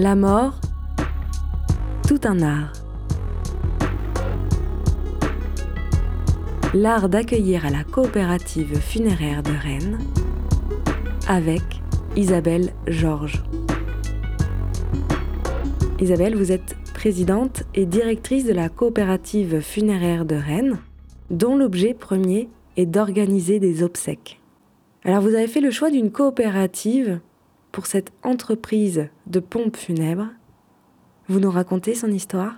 La mort, tout un art. L'art d'accueillir à la coopérative funéraire de Rennes avec Isabelle Georges. Isabelle, vous êtes présidente et directrice de la coopérative funéraire de Rennes, dont l'objet premier est d'organiser des obsèques. Alors vous avez fait le choix d'une coopérative pour cette entreprise de pompes funèbres. Vous nous racontez son histoire?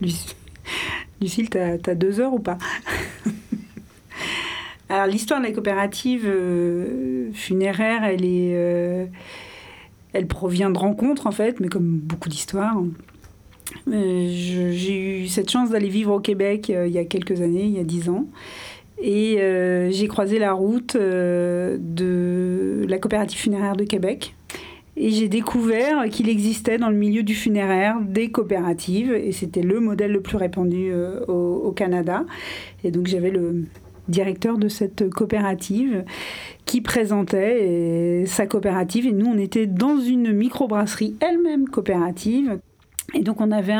Lucille, tu as, deux heures ou pas? Alors l'histoire de la coopérative euh, funéraire, elle est... Euh, provient de rencontres en fait, mais comme beaucoup d'histoires. Euh, j'ai eu cette chance d'aller vivre au Québec il y a quelques années, il y a dix ans. Et j'ai croisé la route de la coopérative funéraire de Québec, et j'ai découvert qu'il existait dans le milieu du funéraire des coopératives, et c'était le modèle le plus répandu euh, au, Canada. Et donc j'avais le directeur de cette coopérative qui présentait sa coopérative, et nous on était dans une microbrasserie elle-même coopérative. Et donc on avait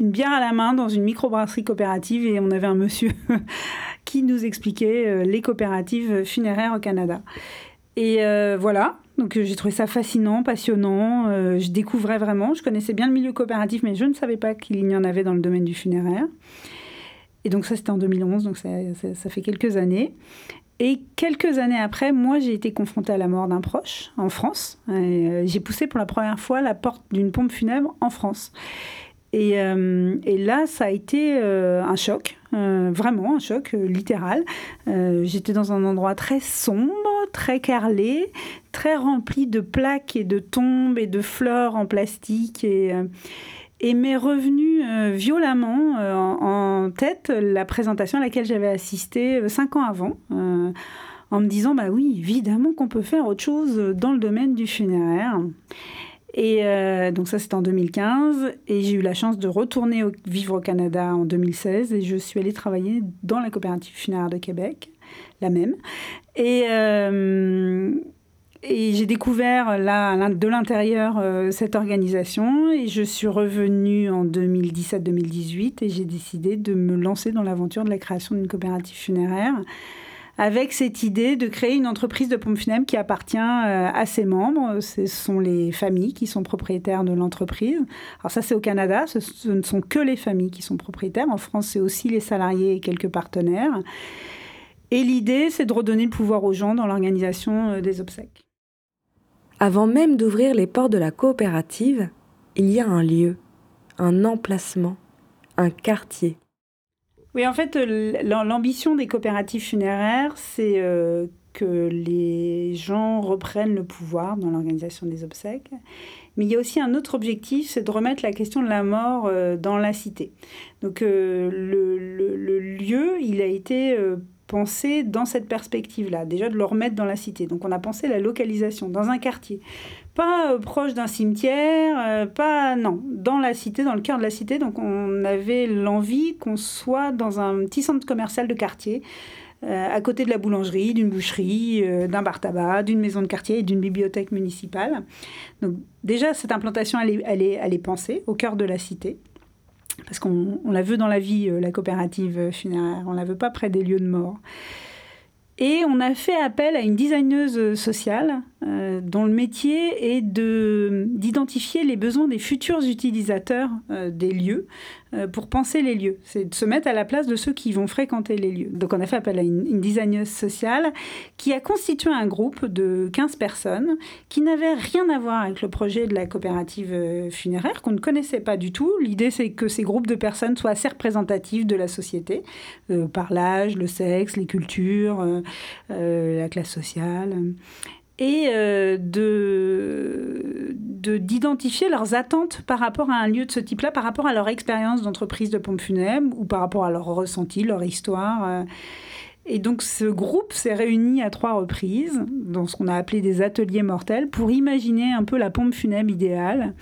une bière à la main dans une microbrasserie coopérative et on avait un monsieur qui nous expliquait euh, les coopératives funéraires au Canada. Et euh, voilà, donc euh, j'ai trouvé ça fascinant, passionnant. Je découvrais vraiment. Je connaissais bien le milieu coopératif, mais je ne savais pas qu'il y en avait dans le domaine du funéraire. Et donc ça, c'était en 2011, donc ça, fait quelques années. Et quelques années après, moi, j'ai été confrontée à la mort d'un proche en France. J'ai poussé pour la première fois la porte d'une pompe funèbre en France. Et, et, là, ça a été un choc, vraiment un choc littéral. J'étais dans un endroit très sombre, très carrelé, très rempli de plaques et de tombes et de fleurs en plastique. Et, euh, et m'est revenu euh, violemment euh, en, tête la présentation à laquelle j'avais assisté cinq ans avant, en me disant bah oui, évidemment qu'on peut faire autre chose dans le domaine du funéraire. Et donc ça c'était en 2015 et j'ai eu la chance de retourner vivre au Canada en 2016 et je suis allée travailler dans la coopérative funéraire de Québec, la même. Et et j'ai découvert là, de l'intérieur euh, cette organisation. Et je suis revenue en 2017-2018 et j'ai décidé de me lancer dans l'aventure de la création d'une coopérative funéraire avec cette idée de créer une entreprise de pompes funèbres qui appartient euh, à ses membres. Ce sont les familles qui sont propriétaires de l'entreprise. Alors ça, c'est au Canada, ce ne sont que les familles qui sont propriétaires. En France, c'est aussi les salariés et quelques partenaires. Et l'idée, c'est de redonner le pouvoir aux gens dans l'organisation euh, des obsèques. Avant même d'ouvrir les portes de la coopérative, il y a un lieu, un emplacement, un quartier. Oui, en fait, l'ambition des coopératives funéraires, c'est euh, que les gens reprennent le pouvoir dans l'organisation des obsèques. Mais il y a aussi un autre objectif, c'est de remettre la question de la mort euh, dans la cité. Donc euh, le, lieu, il a été penser dans cette perspective-là, déjà de le remettre dans la cité. Donc on a pensé la localisation, dans un quartier. Pas euh, proche d'un cimetière, euh, pas... Non, dans la cité, dans le cœur de la cité. Donc on avait l'envie qu'on soit dans un petit centre commercial de quartier, euh, à côté de la boulangerie, d'une boucherie, d'un bar tabac, d'une maison de quartier et d'une bibliothèque municipale. Donc déjà, cette implantation, elle est, pensée au cœur de la cité parce qu'on la veut dans la vie, la coopérative funéraire, on la veut pas près des lieux de mort. Et on a fait appel à une designeuse sociale euh, dont le métier est d'identifier les besoins des futurs utilisateurs euh, des lieux euh, pour penser les lieux. C'est de se mettre à la place de ceux qui vont fréquenter les lieux. Donc on a fait appel à une, une designeuse sociale qui a constitué un groupe de 15 personnes qui n'avaient rien à voir avec le projet de la coopérative funéraire, qu'on ne connaissait pas du tout. L'idée c'est que ces groupes de personnes soient assez représentatifs de la société, par l'âge, le sexe, les cultures la classe sociale, et euh, de d'identifier leurs attentes par rapport à un lieu de ce type-là, par rapport à leur expérience d'entreprise de pompe funèbre ou par rapport à leur ressenti, leur histoire. Euh. Et donc ce groupe s'est réuni à trois reprises dans ce qu'on a appelé des ateliers mortels pour imaginer un peu la pompe funèbre idéale.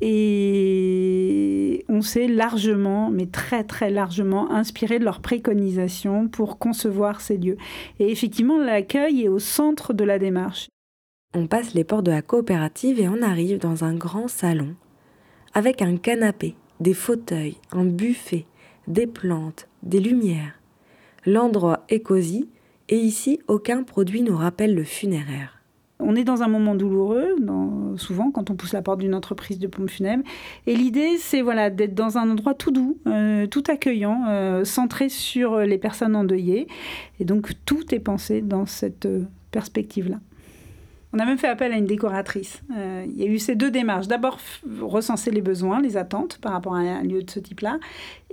Et on s'est largement, mais très très largement, inspiré de leurs préconisations pour concevoir ces lieux. Et effectivement, l'accueil est au centre de la démarche. On passe les portes de la coopérative et on arrive dans un grand salon avec un canapé, des fauteuils, un buffet, des plantes, des lumières. L'endroit est cosy et ici aucun produit nous rappelle le funéraire. On est dans un moment douloureux, souvent quand on pousse la porte d'une entreprise de pompes funèbres. Et l'idée, c'est voilà, d'être dans un endroit tout doux, euh, tout accueillant, euh, centré sur les personnes endeuillées. Et donc tout est pensé dans cette euh, perspective-là. On a même fait appel à une décoratrice. Euh, il y a eu ces deux démarches. D'abord, recenser les besoins, les attentes par rapport à un lieu de ce type-là.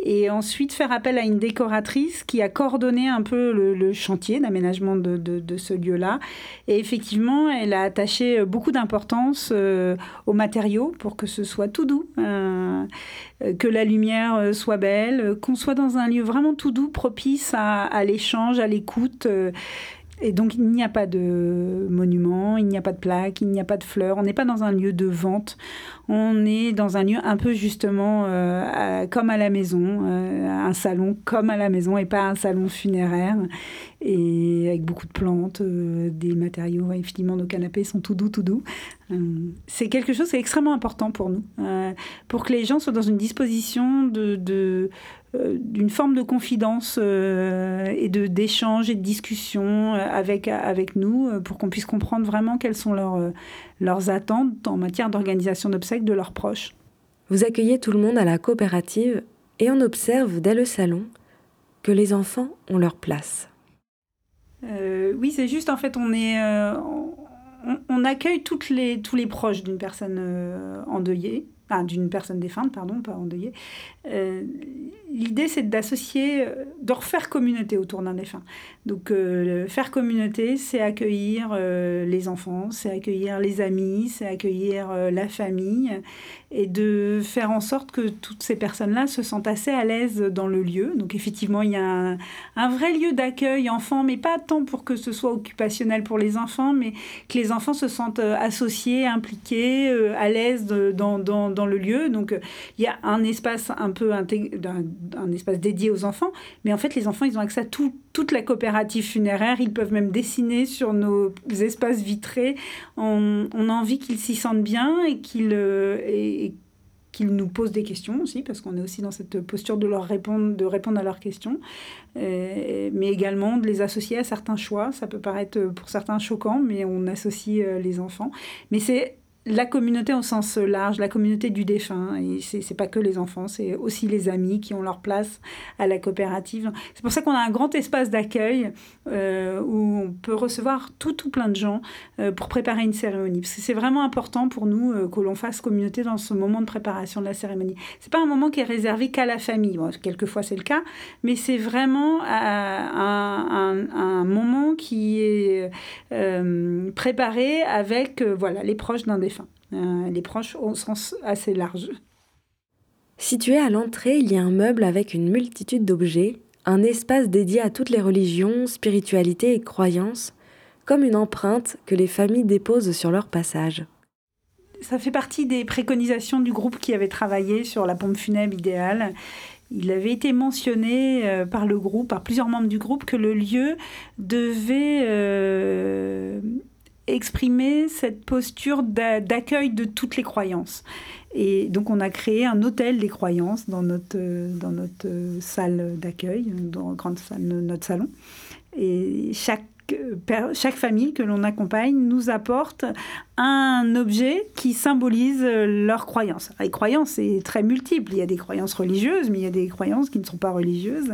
Et ensuite, faire appel à une décoratrice qui a coordonné un peu le, chantier d'aménagement de, ce lieu-là. Et effectivement, elle a attaché beaucoup d'importance euh, aux matériaux pour que ce soit tout doux, euh, que la lumière soit belle, qu'on soit dans un lieu vraiment tout doux, propice à, à l'échange, à l'écoute. Et donc, il n'y a pas de monument, il n'y a pas de plaque, il n'y a pas de fleurs. On n'est pas dans un lieu de vente. On est dans un lieu un peu justement euh, comme à la maison, euh, un salon comme à la maison et pas un salon funéraire. Et avec beaucoup de plantes, euh, des matériaux. Effectivement, nos canapés sont tout doux, tout doux. c'est quelque chose qui est extrêmement important pour nous. pour que les gens soient dans une disposition de, euh, d'une forme de confidence euh, et de d'échange et de discussion euh, avec, avec nous pour qu'on puisse comprendre vraiment quelles sont leurs, leurs attentes en matière d'organisation d'obsèques de leurs proches. Vous accueillez tout le monde à la coopérative et on observe dès le salon que les enfants ont leur place. Oui, c'est juste en fait, on est, on, accueille toutes les, tous les proches d'une personne endeuillée d'une personne défunte, pardon, pas endeuillée. Euh, l'idée, c'est d'associer, euh, de refaire communauté autour d'un défunt. Donc, euh, faire communauté, c'est accueillir les enfants, c'est accueillir les amis, c'est accueillir la famille, et de faire en sorte que toutes ces personnes-là se sentent assez à l'aise dans le lieu. Donc, effectivement, il y a un, un vrai lieu d'accueil enfant, mais pas tant pour que ce soit occupationnel pour les enfants, mais que les enfants se sentent associés, impliqués, à l'aise dans, dans dans le lieu. Donc, euh, il y a un espace un peu un, espace dédié aux enfants. Mais en fait, les enfants, ils ont accès à tout, toute la coopérative funéraire. Ils peuvent même dessiner sur nos espaces vitrés. On, a envie qu'ils s'y sentent bien et qu'ils euh, qu'ils nous posent des questions aussi, parce qu'on est aussi dans cette posture de leur répondre, de répondre à leurs questions, euh, mais également de les associer à certains choix. Ça peut paraître pour certains choquant, mais on associe les enfants. Mais c'est la communauté au sens large, la communauté du défunt. Et c'est, pas que les enfants, c'est aussi les amis qui ont leur place à la coopérative. C'est pour ça qu'on a un grand espace d'accueil euh, où on peut recevoir tout, tout plein de gens euh, pour préparer une cérémonie. Parce que c'est vraiment important pour nous euh, que l'on fasse communauté dans ce moment de préparation de la cérémonie. C'est pas un moment qui est réservé qu'à la famille. Bon, quelquefois c'est le cas, mais c'est vraiment un, un, un, moment qui est préparé avec voilà les proches d'un défunt. Euh, les proches au sens assez large. Situé à l'entrée, il y a un meuble avec une multitude d'objets, un espace dédié à toutes les religions, spiritualités et croyances, comme une empreinte que les familles déposent sur leur passage. Ça fait partie des préconisations du groupe qui avait travaillé sur la pompe funèbre idéale. Il avait été mentionné euh, par le groupe, par plusieurs membres du groupe, que le lieu devait euh, exprimer cette posture d'accueil de toutes les croyances. Et donc on a créé un hôtel des croyances dans notre, dans notre salle d'accueil, dans notre salon. Et chaque chaque famille que l'on accompagne nous apporte un objet qui symbolise leurs croyances. Les croyances, c'est très multiple. Il y a des croyances religieuses, mais il y a des croyances qui ne sont pas religieuses.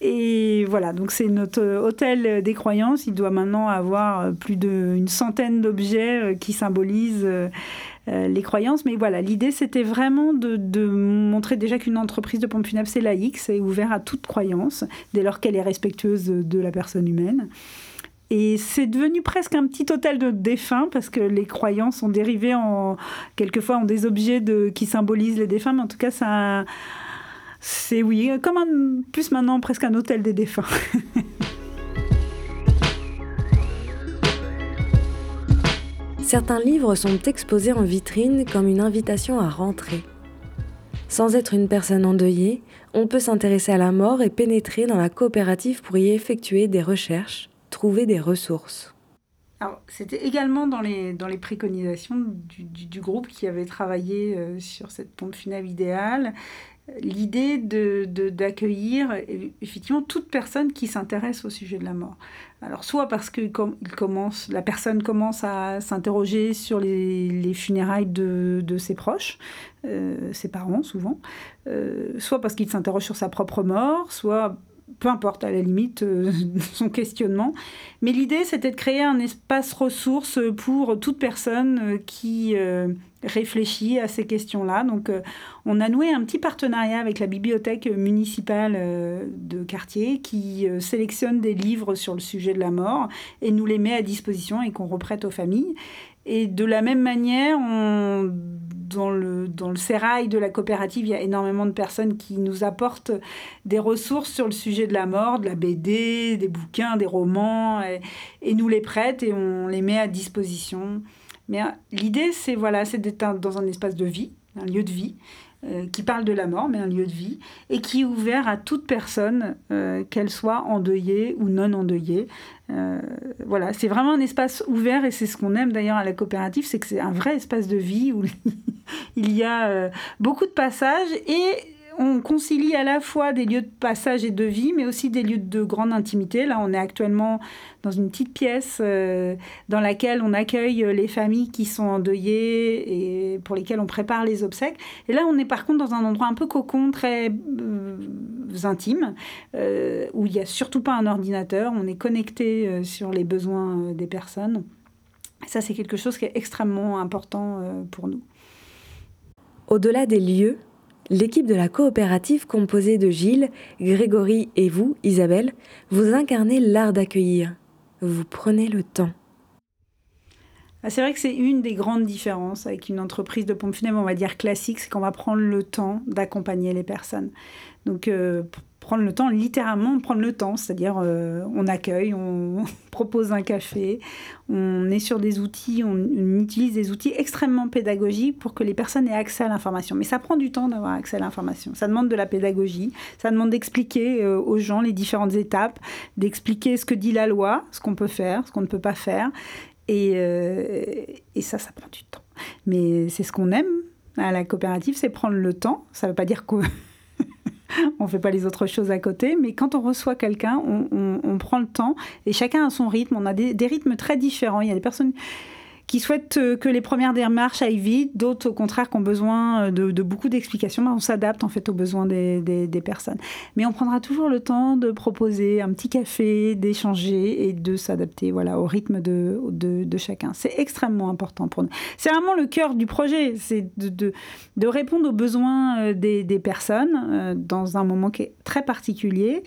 Et voilà, donc c'est notre hôtel des croyances. Il doit maintenant avoir plus d'une centaine d'objets euh, qui symbolisent euh, euh, les croyances. Mais voilà, l'idée, c'était vraiment de, montrer déjà qu'une entreprise de pompe funèbre, c'est laïque, c'est ouvert à toute croyance, dès lors qu'elle est respectueuse de la personne humaine. Et c'est devenu presque un petit hôtel de défunts parce que les croyances ont dérivé en quelquefois en des objets qui symbolisent les défunts, mais en tout cas ça c'est oui comme un, plus maintenant presque un hôtel des défunts. Certains livres sont exposés en vitrine comme une invitation à rentrer. Sans être une personne endeuillée, on peut s'intéresser à la mort et pénétrer dans la coopérative pour y effectuer des recherches trouver des ressources. C'était également dans les, dans les préconisations du, du, groupe qui avait travaillé euh, sur cette pompe funèbre idéale l'idée de, d'accueillir effectivement toute personne qui s'intéresse au sujet de la mort. Alors soit parce que commence, la personne commence à s'interroger sur les, les funérailles de, de, ses proches, euh, ses parents souvent, euh, soit parce qu'il s'interroge sur sa propre mort, soit peu importe à la limite euh, son questionnement. Mais l'idée, c'était de créer un espace ressource pour toute personne euh, qui euh, réfléchit à ces questions-là. Donc, on a noué un petit partenariat avec la bibliothèque municipale de quartier qui sélectionne des livres sur le sujet de la mort et nous les met à disposition et qu'on reprête aux familles. Et de la même manière, on dans le, dans le sérail de la coopérative, il y a énormément de personnes qui nous apportent des ressources sur le sujet de la mort, de la BD, des bouquins, des romans, et, nous les prêtent et on les met à disposition. Mais euh, l'idée, c'est voilà, c'est d'être dans un espace de vie, un lieu de vie, euh, qui parle de la mort, mais un lieu de vie, et qui est ouvert à toute personne, euh, qu'elle soit endeuillée ou non endeuillée. Voilà, c'est vraiment un espace ouvert, et c'est ce qu'on aime d'ailleurs à la coopérative, c'est que c'est un vrai espace de vie où il y a beaucoup de passages et on concilie à la fois des lieux de passage et de vie, mais aussi des lieux de grande intimité. Là, on est actuellement dans une petite pièce euh, dans laquelle on accueille les familles qui sont endeuillées et pour lesquelles on prépare les obsèques. Et là, on est par contre dans un endroit un peu cocon, très euh, intime, euh, où il n'y a surtout pas un ordinateur. On est connecté sur les besoins des personnes. ça, c'est quelque chose qui est extrêmement important pour nous. Au-delà des lieux, L'équipe de la coopérative composée de Gilles, Grégory et vous, Isabelle, vous incarnez l'art d'accueillir. Vous prenez le temps. Ah, c'est vrai que c'est une des grandes différences avec une entreprise de pompe funèbre, on va dire classique, c'est qu'on va prendre le temps d'accompagner les personnes. Donc, euh, prendre le temps, littéralement prendre le temps, c'est-à-dire euh, on accueille, on propose un café, on est sur des outils, on, utilise des outils extrêmement pédagogiques pour que les personnes aient accès à l'information. Mais ça prend du temps d'avoir accès à l'information. Ça demande de la pédagogie, ça demande d'expliquer euh, aux gens les différentes étapes, d'expliquer ce que dit la loi, ce qu'on peut faire, ce qu'on ne peut pas faire. Et, euh, et ça, ça prend du temps. Mais c'est ce qu'on aime à la coopérative, c'est prendre le temps. Ça ne veut pas dire que on ne fait pas les autres choses à côté, mais quand on reçoit quelqu'un, on, prend le temps et chacun a son rythme. On a des, des rythmes très différents. Il y a des personnes qui souhaitent euh, que les premières démarches aillent vite, d'autres au contraire qui ont besoin euh, de, beaucoup d'explications. Ben, on s'adapte en fait aux besoins des, personnes. Mais on prendra toujours le temps de proposer un petit café, d'échanger et de s'adapter voilà, au rythme de, chacun. C'est extrêmement important pour nous. C'est vraiment le cœur du projet, c'est de, répondre aux besoins euh, des personnes dans un moment qui est très particulier.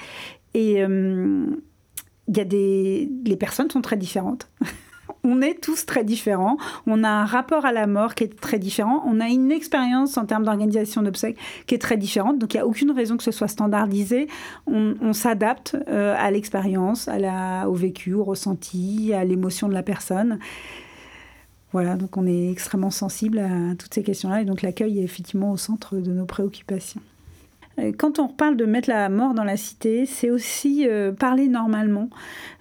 Et il y a des... les personnes sont très différentes. on est tous très différents. On a un rapport à la mort qui est très différent. On a une expérience en termes d'organisation d'obsèques qui est très différente. Donc il n'y a aucune raison que ce soit standardisé. On, s'adapte euh, à l'expérience, au vécu, au ressenti, à l'émotion de la personne. Voilà, donc on est extrêmement sensible à toutes ces questions-là et donc l'accueil est effectivement au centre de nos préoccupations. Euh, quand on parle de mettre la mort dans la cité, c'est aussi euh, parler normalement.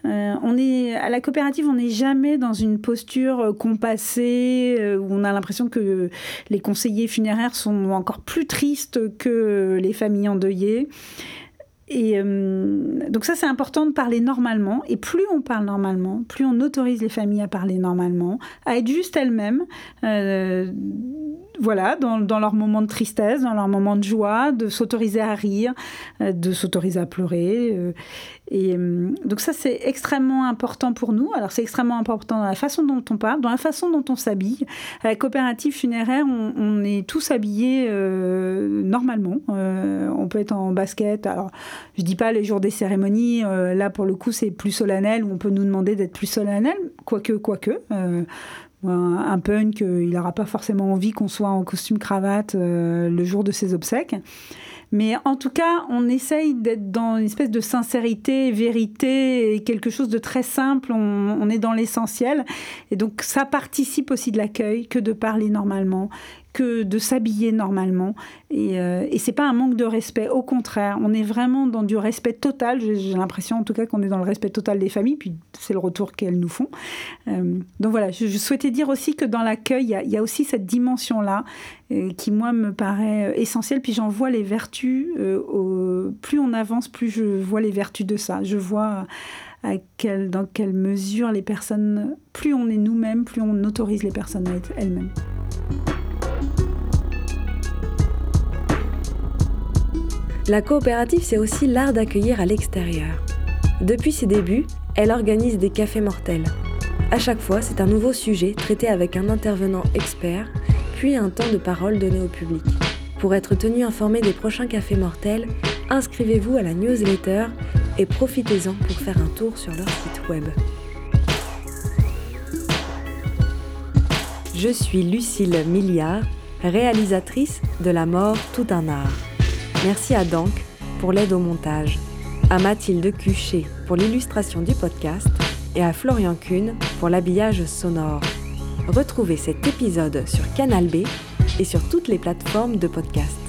Euh, on est à la coopérative, on n'est jamais dans une posture compassée où on a l'impression que les conseillers funéraires sont encore plus tristes que les familles endeuillées. Et donc ça, c'est important de parler normalement. Et plus on parle normalement, plus on autorise les familles à parler normalement, à être juste elles-mêmes voilà, dans, dans leurs moments de tristesse, dans leurs moments de joie, de s'autoriser à rire, euh, de s'autoriser à pleurer. Euh, et euh, donc ça, c'est extrêmement important pour nous. Alors c'est extrêmement important dans la façon dont on parle, dans la façon dont on s'habille. À la coopérative funéraire, on, est tous habillés normalement. on peut être en basket. Alors je dis pas les jours des cérémonies. là, pour le coup, c'est plus solennel, où on peut nous demander d'être plus solennel, quoique, quoique un punk, euh, il n'aura pas forcément envie qu'on soit en costume cravate euh, le jour de ses obsèques. Mais en tout cas, on essaye d'être dans une espèce de sincérité, vérité, et quelque chose de très simple. On, est dans l'essentiel. Et donc, ça participe aussi de l'accueil que de parler normalement, que de s'habiller normalement. Et, euh, et c'est pas un manque de respect, au contraire, on est vraiment dans du respect total. J'ai l'impression en tout cas qu'on est dans le respect total des familles, puis c'est le retour qu'elles nous font. Euh, donc voilà, je, souhaitais dire aussi que dans l'accueil, il y, a aussi cette dimension-là euh, qui, moi, me paraît essentielle. Puis j'en vois les vertus, plus on avance, plus je vois les vertus de ça. Je vois à dans quelle mesure les personnes, plus on est nous-mêmes, plus on autorise les personnes à être elles-mêmes. La coopérative, c'est aussi l'art d'accueillir à l'extérieur. Depuis ses débuts, elle organise des cafés mortels. À chaque fois, c'est un nouveau sujet traité avec un intervenant expert, puis un temps de parole donné au public. Pour être tenu informé des prochains cafés mortels, inscrivez-vous à la newsletter et profitez-en pour faire un tour sur leur site web. Je suis Lucille Milliard, réalisatrice de La mort tout un art. Merci à Dank pour l'aide au montage, à Mathilde Cuchet pour l'illustration du podcast et à Florian Kuhn pour l'habillage sonore. Retrouvez cet épisode sur Canal B et sur toutes les plateformes de podcast.